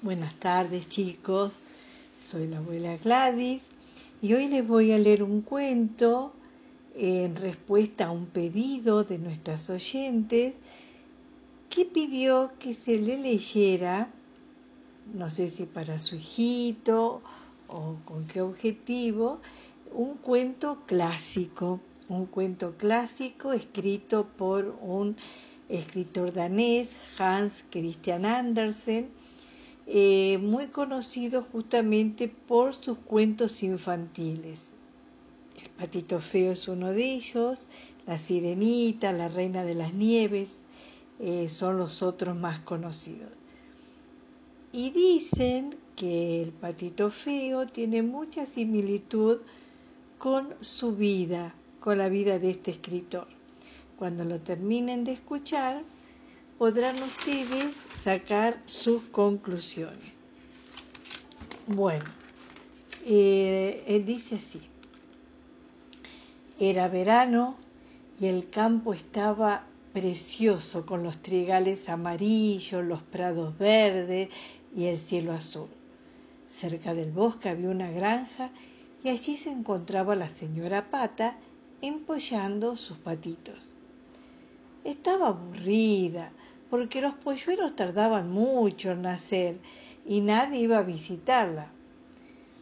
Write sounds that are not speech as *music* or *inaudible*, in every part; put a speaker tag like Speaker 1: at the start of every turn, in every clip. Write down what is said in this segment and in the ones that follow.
Speaker 1: Buenas tardes chicos, soy la abuela Gladys y hoy les voy a leer un cuento en respuesta a un pedido de nuestras oyentes que pidió que se le leyera, no sé si para su hijito o con qué objetivo, un cuento clásico, un cuento clásico escrito por un escritor danés, Hans Christian Andersen, eh, muy conocido justamente por sus cuentos infantiles. El patito feo es uno de ellos, la sirenita, la reina de las nieves, eh, son los otros más conocidos. Y dicen que el patito feo tiene mucha similitud con su vida, con la vida de este escritor. Cuando lo terminen de escuchar, podrán ustedes sacar sus conclusiones. Bueno, eh, él dice así. Era verano y el campo estaba precioso con los trigales amarillos, los prados verdes y el cielo azul. Cerca del bosque había una granja y allí se encontraba la señora Pata empollando sus patitos. Estaba aburrida porque los polluelos tardaban mucho en nacer y nadie iba a visitarla.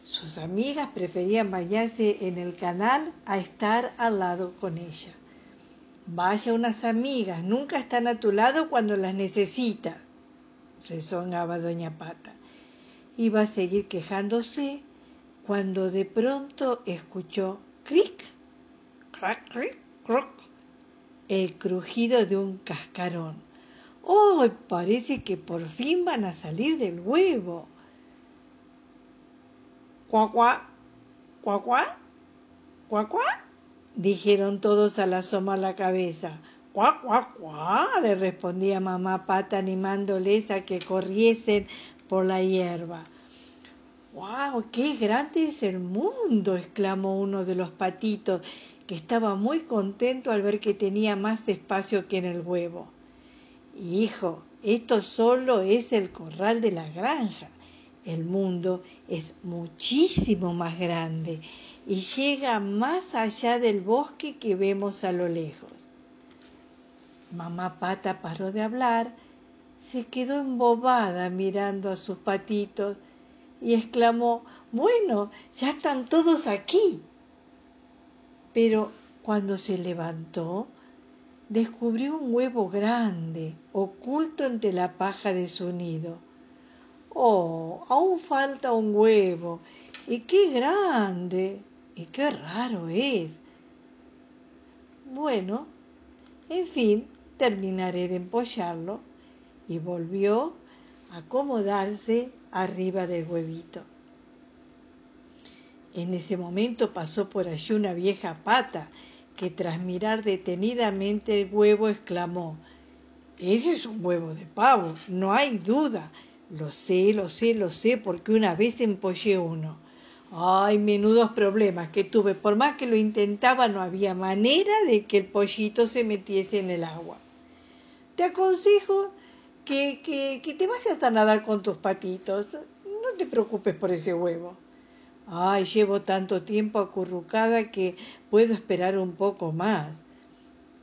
Speaker 1: Sus amigas preferían bañarse en el canal a estar al lado con ella. Vaya unas amigas, nunca están a tu lado cuando las necesita, rezongaba doña Pata. Iba a seguir quejándose cuando de pronto escuchó cric, crac, cric, croc, el crujido de un cascarón. ¡Oh! Parece que por fin van a salir del huevo. ¡Cuá, cuá! ¡Cuá, cuá! ¡Cuá, cuá! dijeron todos al asomar la cabeza. ¡Cuá, cuá, cuá! le respondía mamá pata animándoles a que corriesen por la hierba. ¡Wow! ¡Qué grande es el mundo! exclamó uno de los patitos, que estaba muy contento al ver que tenía más espacio que en el huevo. Hijo, esto solo es el corral de la granja. El mundo es muchísimo más grande y llega más allá del bosque que vemos a lo lejos. Mamá Pata paró de hablar, se quedó embobada mirando a sus patitos y exclamó, bueno, ya están todos aquí. Pero cuando se levantó, descubrió un huevo grande, oculto entre la paja de su nido. Oh, aún falta un huevo. Y qué grande. Y qué raro es. Bueno, en fin, terminaré de empollarlo. Y volvió a acomodarse arriba del huevito. En ese momento pasó por allí una vieja pata que tras mirar detenidamente el huevo exclamó Ese es un huevo de pavo, no hay duda. Lo sé, lo sé, lo sé, porque una vez empollé uno. Ay, menudos problemas que tuve. Por más que lo intentaba, no había manera de que el pollito se metiese en el agua. Te aconsejo que, que, que te vayas a nadar con tus patitos. No te preocupes por ese huevo. Ay, llevo tanto tiempo acurrucada que puedo esperar un poco más.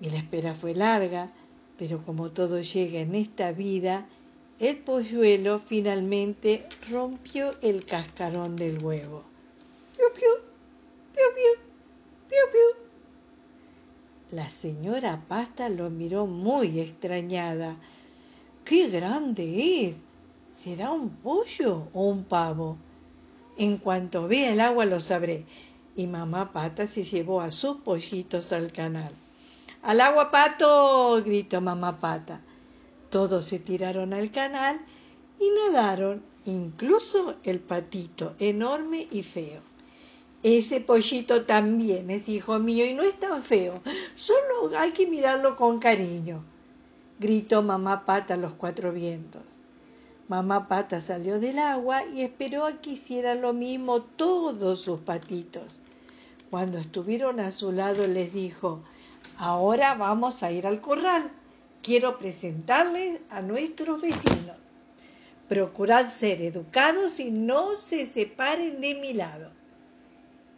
Speaker 1: Y la espera fue larga, pero como todo llega en esta vida, el polluelo finalmente rompió el cascarón del huevo. ¡Piu, piu! ¡Piu, piu! ¡Piu, piu! La señora Pasta lo miró muy extrañada. ¡Qué grande es! ¿Será un pollo o un pavo? En cuanto vea el agua lo sabré. Y mamá Pata se llevó a sus pollitos al canal. ¡Al agua, pato! gritó mamá Pata. Todos se tiraron al canal y nadaron, incluso el patito, enorme y feo. Ese pollito también es hijo mío y no es tan feo, solo hay que mirarlo con cariño, gritó mamá Pata a los cuatro vientos. Mamá Pata salió del agua y esperó a que hicieran lo mismo todos sus patitos. Cuando estuvieron a su lado les dijo, ahora vamos a ir al corral quiero presentarles a nuestros vecinos. Procurad ser educados y no se separen de mi lado.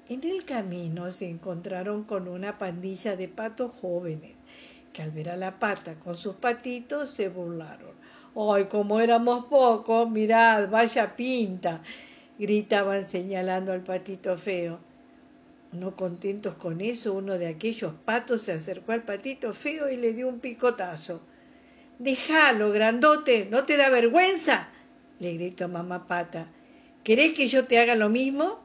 Speaker 1: En el camino se encontraron con una pandilla de patos jóvenes, que al ver a la pata con sus patitos se burlaron. ¡Ay, como éramos pocos! Mirad, vaya pinta. gritaban señalando al patito feo. No contentos con eso, uno de aquellos patos se acercó al patito feo y le dio un picotazo. Déjalo, grandote, ¿no te da vergüenza? le gritó mamá pata. ¿Querés que yo te haga lo mismo?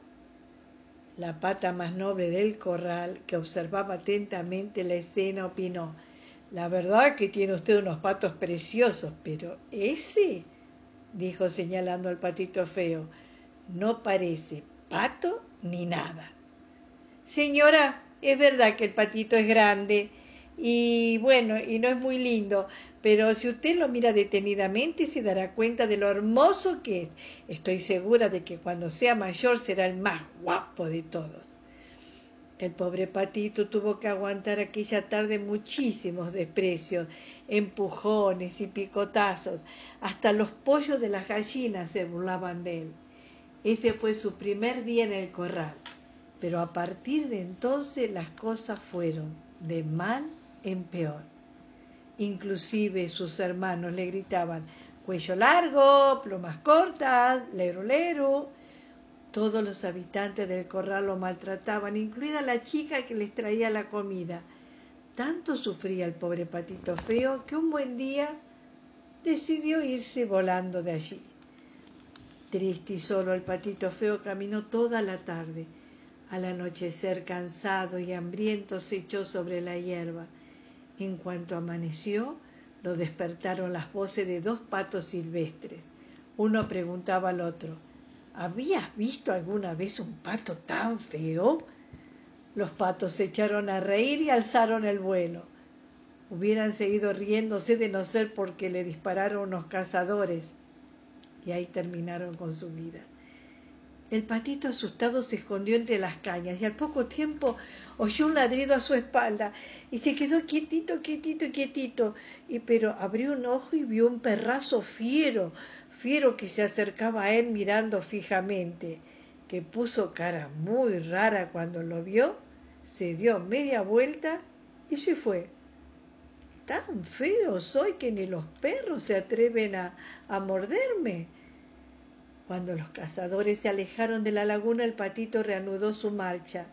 Speaker 1: La pata más noble del corral, que observaba atentamente la escena, opinó La verdad que tiene usted unos patos preciosos, pero ese, dijo señalando al patito feo, no parece pato ni nada. Señora, es verdad que el patito es grande y bueno, y no es muy lindo, pero si usted lo mira detenidamente se dará cuenta de lo hermoso que es. Estoy segura de que cuando sea mayor será el más guapo de todos. El pobre patito tuvo que aguantar aquella tarde muchísimos desprecios, empujones y picotazos. Hasta los pollos de las gallinas se burlaban de él. Ese fue su primer día en el corral. Pero a partir de entonces las cosas fueron de mal en peor. Inclusive sus hermanos le gritaban cuello largo, plumas cortas, lero lero. Todos los habitantes del corral lo maltrataban, incluida la chica que les traía la comida. Tanto sufría el pobre patito feo que un buen día decidió irse volando de allí. Triste y solo el patito feo caminó toda la tarde. Al anochecer, cansado y hambriento, se echó sobre la hierba. En cuanto amaneció, lo despertaron las voces de dos patos silvestres. Uno preguntaba al otro, ¿Habías visto alguna vez un pato tan feo? Los patos se echaron a reír y alzaron el vuelo. Hubieran seguido riéndose de no ser porque le dispararon unos cazadores. Y ahí terminaron con su vida. El patito asustado se escondió entre las cañas y al poco tiempo oyó un ladrido a su espalda y se quedó quietito, quietito, quietito. Y pero abrió un ojo y vio un perrazo fiero, fiero que se acercaba a él mirando fijamente, que puso cara muy rara cuando lo vio, se dio media vuelta y se fue. Tan feo soy que ni los perros se atreven a, a morderme cuando los cazadores se alejaron de la laguna, el patito reanudó su marcha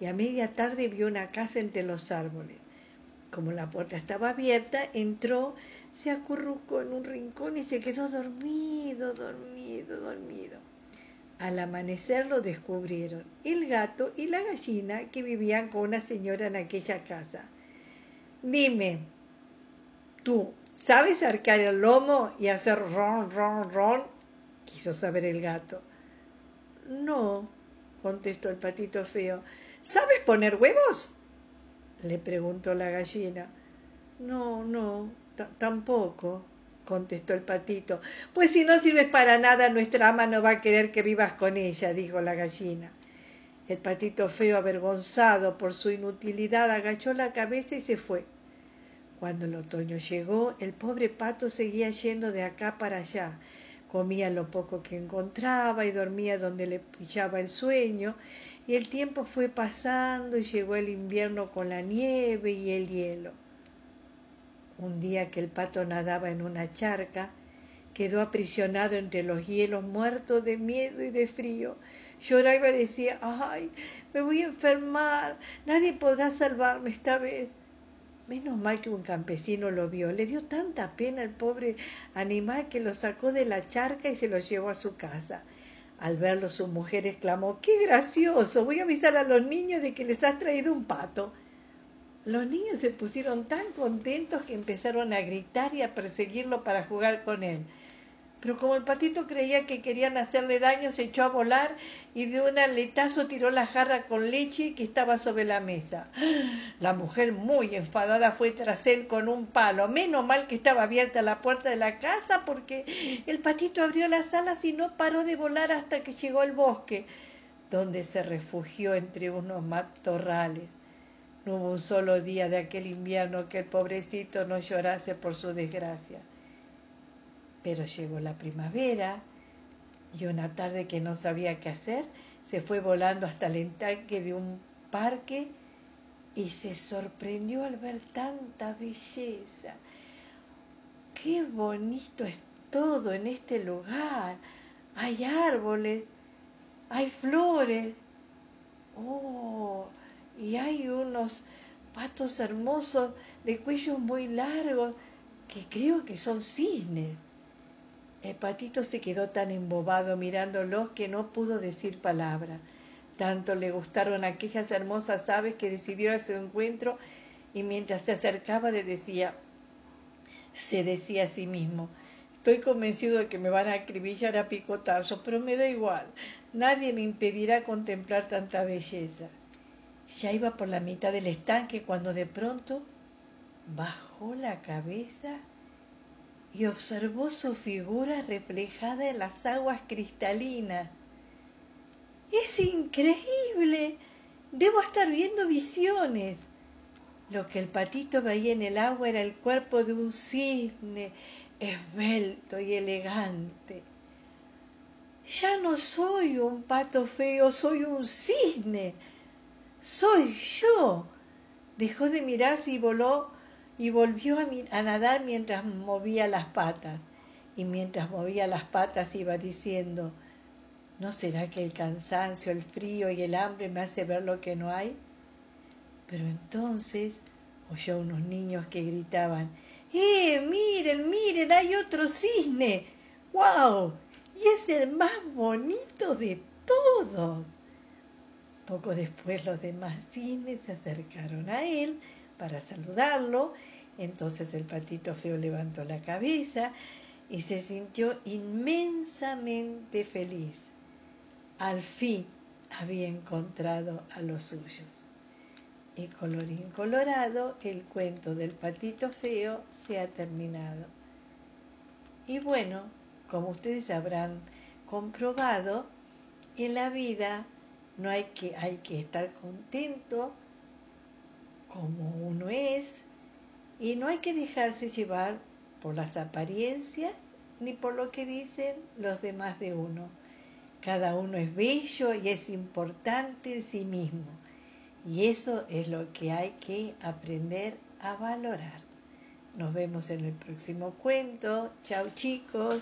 Speaker 1: y a media tarde vio una casa entre los árboles. Como la puerta estaba abierta, entró, se acurrucó en un rincón y se quedó dormido, dormido, dormido. Al amanecer lo descubrieron el gato y la gallina que vivían con una señora en aquella casa. Dime, tú, ¿sabes arcar el lomo y hacer ron, ron, ron quiso saber el gato. No, contestó el patito feo. ¿Sabes poner huevos? le preguntó la gallina. No, no, tampoco, contestó el patito. Pues si no sirves para nada, nuestra ama no va a querer que vivas con ella, dijo la gallina. El patito feo, avergonzado por su inutilidad, agachó la cabeza y se fue. Cuando el otoño llegó, el pobre pato seguía yendo de acá para allá, comía lo poco que encontraba y dormía donde le pillaba el sueño, y el tiempo fue pasando y llegó el invierno con la nieve y el hielo. Un día que el pato nadaba en una charca, quedó aprisionado entre los hielos, muerto de miedo y de frío. Lloraba y decía, ay, me voy a enfermar, nadie podrá salvarme esta vez. Menos mal que un campesino lo vio. Le dio tanta pena al pobre animal que lo sacó de la charca y se lo llevó a su casa. Al verlo su mujer exclamó ¡Qué gracioso! Voy a avisar a los niños de que les has traído un pato. Los niños se pusieron tan contentos que empezaron a gritar y a perseguirlo para jugar con él. Pero como el patito creía que querían hacerle daño, se echó a volar y de un aletazo tiró la jarra con leche que estaba sobre la mesa. *gasps* La mujer, muy enfadada, fue tras él con un palo. Menos mal que estaba abierta la puerta de la casa porque el patito abrió las alas y no paró de volar hasta que llegó al bosque, donde se refugió entre unos matorrales. No hubo un solo día de aquel invierno que el pobrecito no llorase por su desgracia. Pero llegó la primavera y una tarde que no sabía qué hacer, se fue volando hasta el estanque de un parque y se sorprendió al ver tanta belleza. Qué bonito es todo en este lugar. Hay árboles, hay flores. Oh, y hay unos patos hermosos de cuellos muy largos que creo que son cisnes. El patito se quedó tan embobado mirándolos que no pudo decir palabra. Tanto le gustaron aquellas hermosas aves que decidió a su encuentro y mientras se acercaba le decía, se decía a sí mismo, estoy convencido de que me van a acribillar a picotazos, pero me da igual, nadie me impedirá contemplar tanta belleza. Ya iba por la mitad del estanque cuando de pronto bajó la cabeza y observó su figura reflejada en las aguas cristalinas. Es increíble. Debo estar viendo visiones. Lo que el patito veía en el agua era el cuerpo de un cisne, esbelto y elegante. Ya no soy un pato feo, soy un cisne. Soy yo. Dejó de mirarse y voló y volvió a, nadar mientras movía las patas. Y mientras movía las patas iba diciendo, ¿No será que el cansancio, el frío y el hambre me hace ver lo que no hay? Pero entonces oyó unos niños que gritaban, ¡Eh, miren, miren, hay otro cisne! ¡Guau! Y es el más bonito de todos. Poco después los demás cisnes se acercaron a él para saludarlo. Entonces el patito feo levantó la cabeza y se sintió inmensamente feliz al fin había encontrado a los suyos. Y colorín colorado, el cuento del patito feo se ha terminado. Y bueno, como ustedes habrán comprobado, en la vida no hay que, hay que estar contento como uno es y no hay que dejarse llevar por las apariencias ni por lo que dicen los demás de uno cada uno es bello y es importante en sí mismo. Y eso es lo que hay que aprender a valorar. Nos vemos en el próximo cuento. Chao chicos.